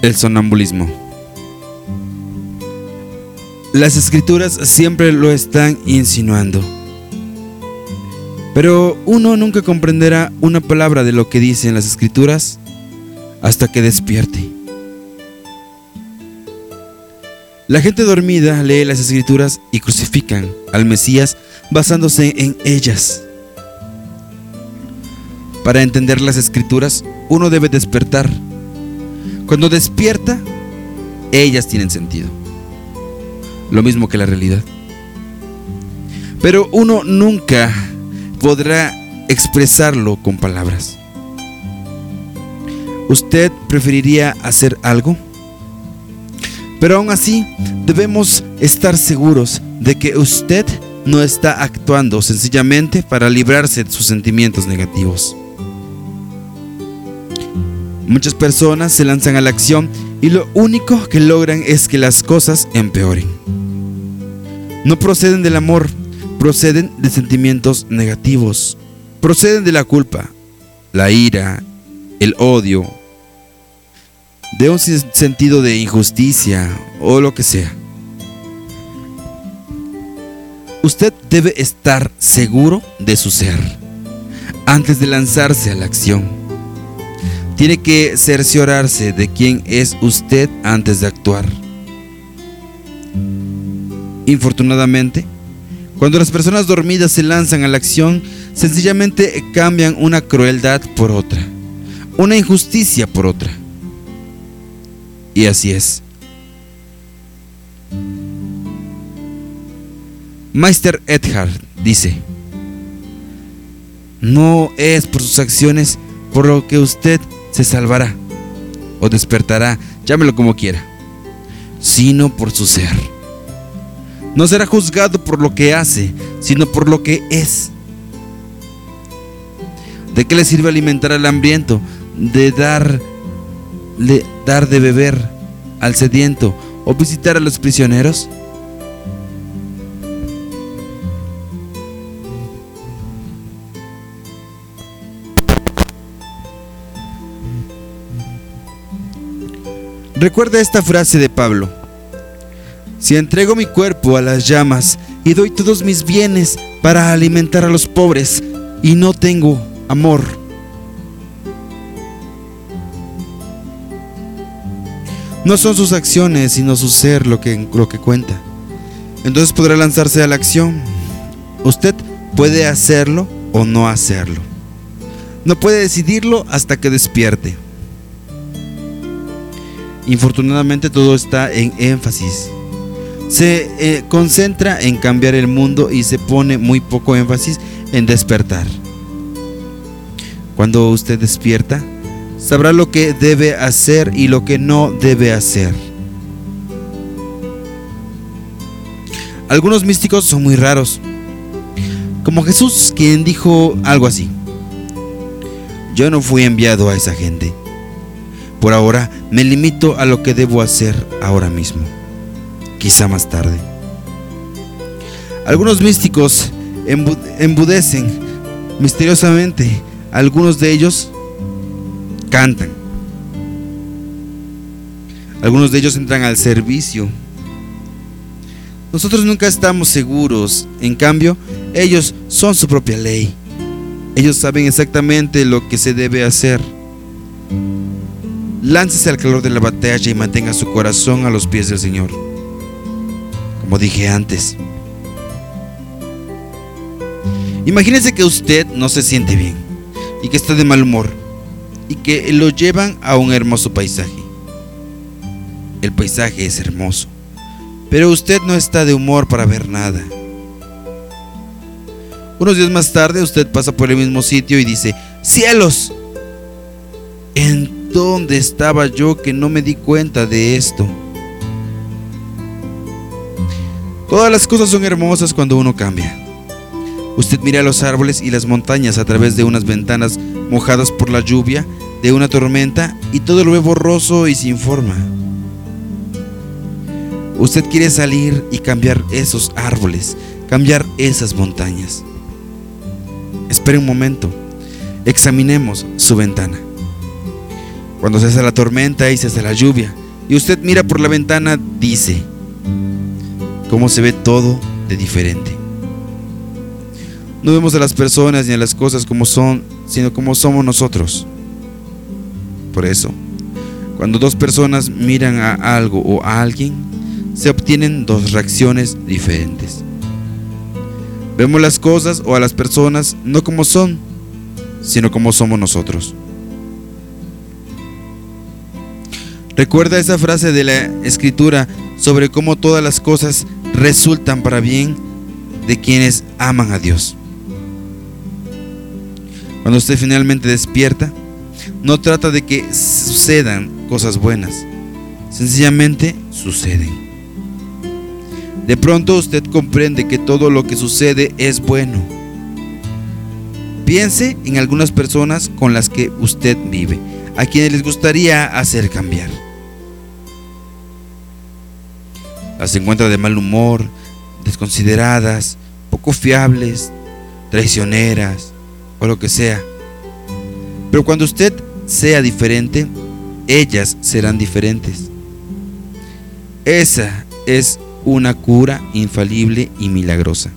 El sonambulismo. Las escrituras siempre lo están insinuando. Pero uno nunca comprenderá una palabra de lo que dicen las escrituras hasta que despierte. La gente dormida lee las escrituras y crucifican al Mesías basándose en ellas. Para entender las escrituras, uno debe despertar cuando despierta, ellas tienen sentido. Lo mismo que la realidad. Pero uno nunca podrá expresarlo con palabras. ¿Usted preferiría hacer algo? Pero aún así, debemos estar seguros de que usted no está actuando sencillamente para librarse de sus sentimientos negativos. Muchas personas se lanzan a la acción y lo único que logran es que las cosas empeoren. No proceden del amor, proceden de sentimientos negativos. Proceden de la culpa, la ira, el odio, de un sentido de injusticia o lo que sea. Usted debe estar seguro de su ser antes de lanzarse a la acción. Tiene que cerciorarse de quién es usted antes de actuar. Infortunadamente, cuando las personas dormidas se lanzan a la acción, sencillamente cambian una crueldad por otra, una injusticia por otra. Y así es. Meister Edhard dice, no es por sus acciones por lo que usted se salvará o despertará, llámelo como quiera, sino por su ser. No será juzgado por lo que hace, sino por lo que es. ¿De qué le sirve alimentar al hambriento? De dar, dar de beber al sediento o visitar a los prisioneros? Recuerda esta frase de Pablo. Si entrego mi cuerpo a las llamas y doy todos mis bienes para alimentar a los pobres y no tengo amor, no son sus acciones sino su ser lo que, lo que cuenta. Entonces podrá lanzarse a la acción. Usted puede hacerlo o no hacerlo. No puede decidirlo hasta que despierte. Infortunadamente todo está en énfasis. Se eh, concentra en cambiar el mundo y se pone muy poco énfasis en despertar. Cuando usted despierta, sabrá lo que debe hacer y lo que no debe hacer. Algunos místicos son muy raros, como Jesús quien dijo algo así. Yo no fui enviado a esa gente por ahora me limito a lo que debo hacer ahora mismo, quizá más tarde. Algunos místicos embudecen misteriosamente, algunos de ellos cantan, algunos de ellos entran al servicio. Nosotros nunca estamos seguros, en cambio, ellos son su propia ley. Ellos saben exactamente lo que se debe hacer. Láncese al calor de la batalla y mantenga su corazón a los pies del Señor. Como dije antes. Imagínese que usted no se siente bien y que está de mal humor y que lo llevan a un hermoso paisaje. El paisaje es hermoso, pero usted no está de humor para ver nada. Unos días más tarde usted pasa por el mismo sitio y dice, cielos, en ¿Dónde estaba yo que no me di cuenta de esto? Todas las cosas son hermosas cuando uno cambia. Usted mira los árboles y las montañas a través de unas ventanas mojadas por la lluvia, de una tormenta y todo lo ve borroso y sin forma. Usted quiere salir y cambiar esos árboles, cambiar esas montañas. Espere un momento, examinemos su ventana. Cuando se hace la tormenta y se hace la lluvia, y usted mira por la ventana, dice, cómo se ve todo de diferente. No vemos a las personas ni a las cosas como son, sino como somos nosotros. Por eso, cuando dos personas miran a algo o a alguien, se obtienen dos reacciones diferentes. Vemos las cosas o a las personas no como son, sino como somos nosotros. Recuerda esa frase de la escritura sobre cómo todas las cosas resultan para bien de quienes aman a Dios. Cuando usted finalmente despierta, no trata de que sucedan cosas buenas, sencillamente suceden. De pronto usted comprende que todo lo que sucede es bueno. Piense en algunas personas con las que usted vive, a quienes les gustaría hacer cambiar. Las encuentra de mal humor, desconsideradas, poco fiables, traicioneras o lo que sea. Pero cuando usted sea diferente, ellas serán diferentes. Esa es una cura infalible y milagrosa.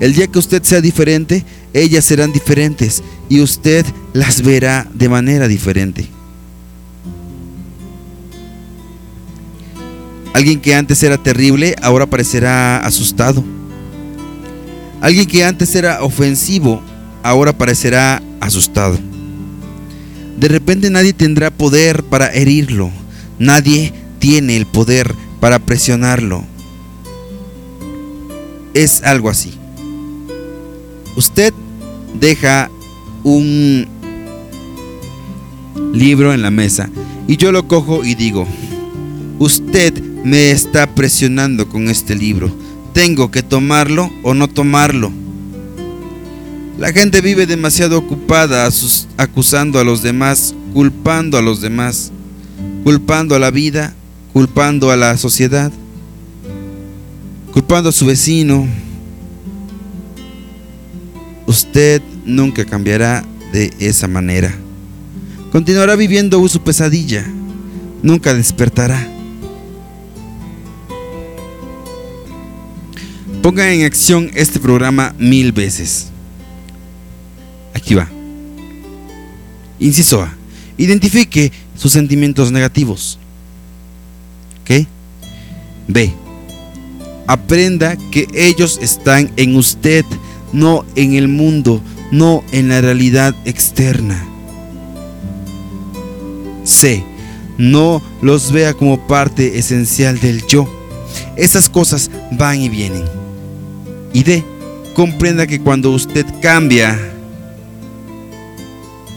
El día que usted sea diferente, ellas serán diferentes y usted las verá de manera diferente. Alguien que antes era terrible, ahora parecerá asustado. Alguien que antes era ofensivo, ahora parecerá asustado. De repente nadie tendrá poder para herirlo. Nadie tiene el poder para presionarlo. Es algo así. Usted deja un libro en la mesa y yo lo cojo y digo, usted me está presionando con este libro. ¿Tengo que tomarlo o no tomarlo? La gente vive demasiado ocupada acusando a los demás, culpando a los demás, culpando a la vida culpando a la sociedad, culpando a su vecino. Usted nunca cambiará de esa manera. Continuará viviendo su pesadilla. Nunca despertará. Ponga en acción este programa mil veces. Aquí va. Inciso A. Identifique sus sentimientos negativos. B. Aprenda que ellos están en usted, no en el mundo, no en la realidad externa. C. No los vea como parte esencial del yo. Esas cosas van y vienen. Y D. Comprenda que cuando usted cambia,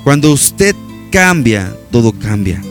cuando usted cambia, todo cambia.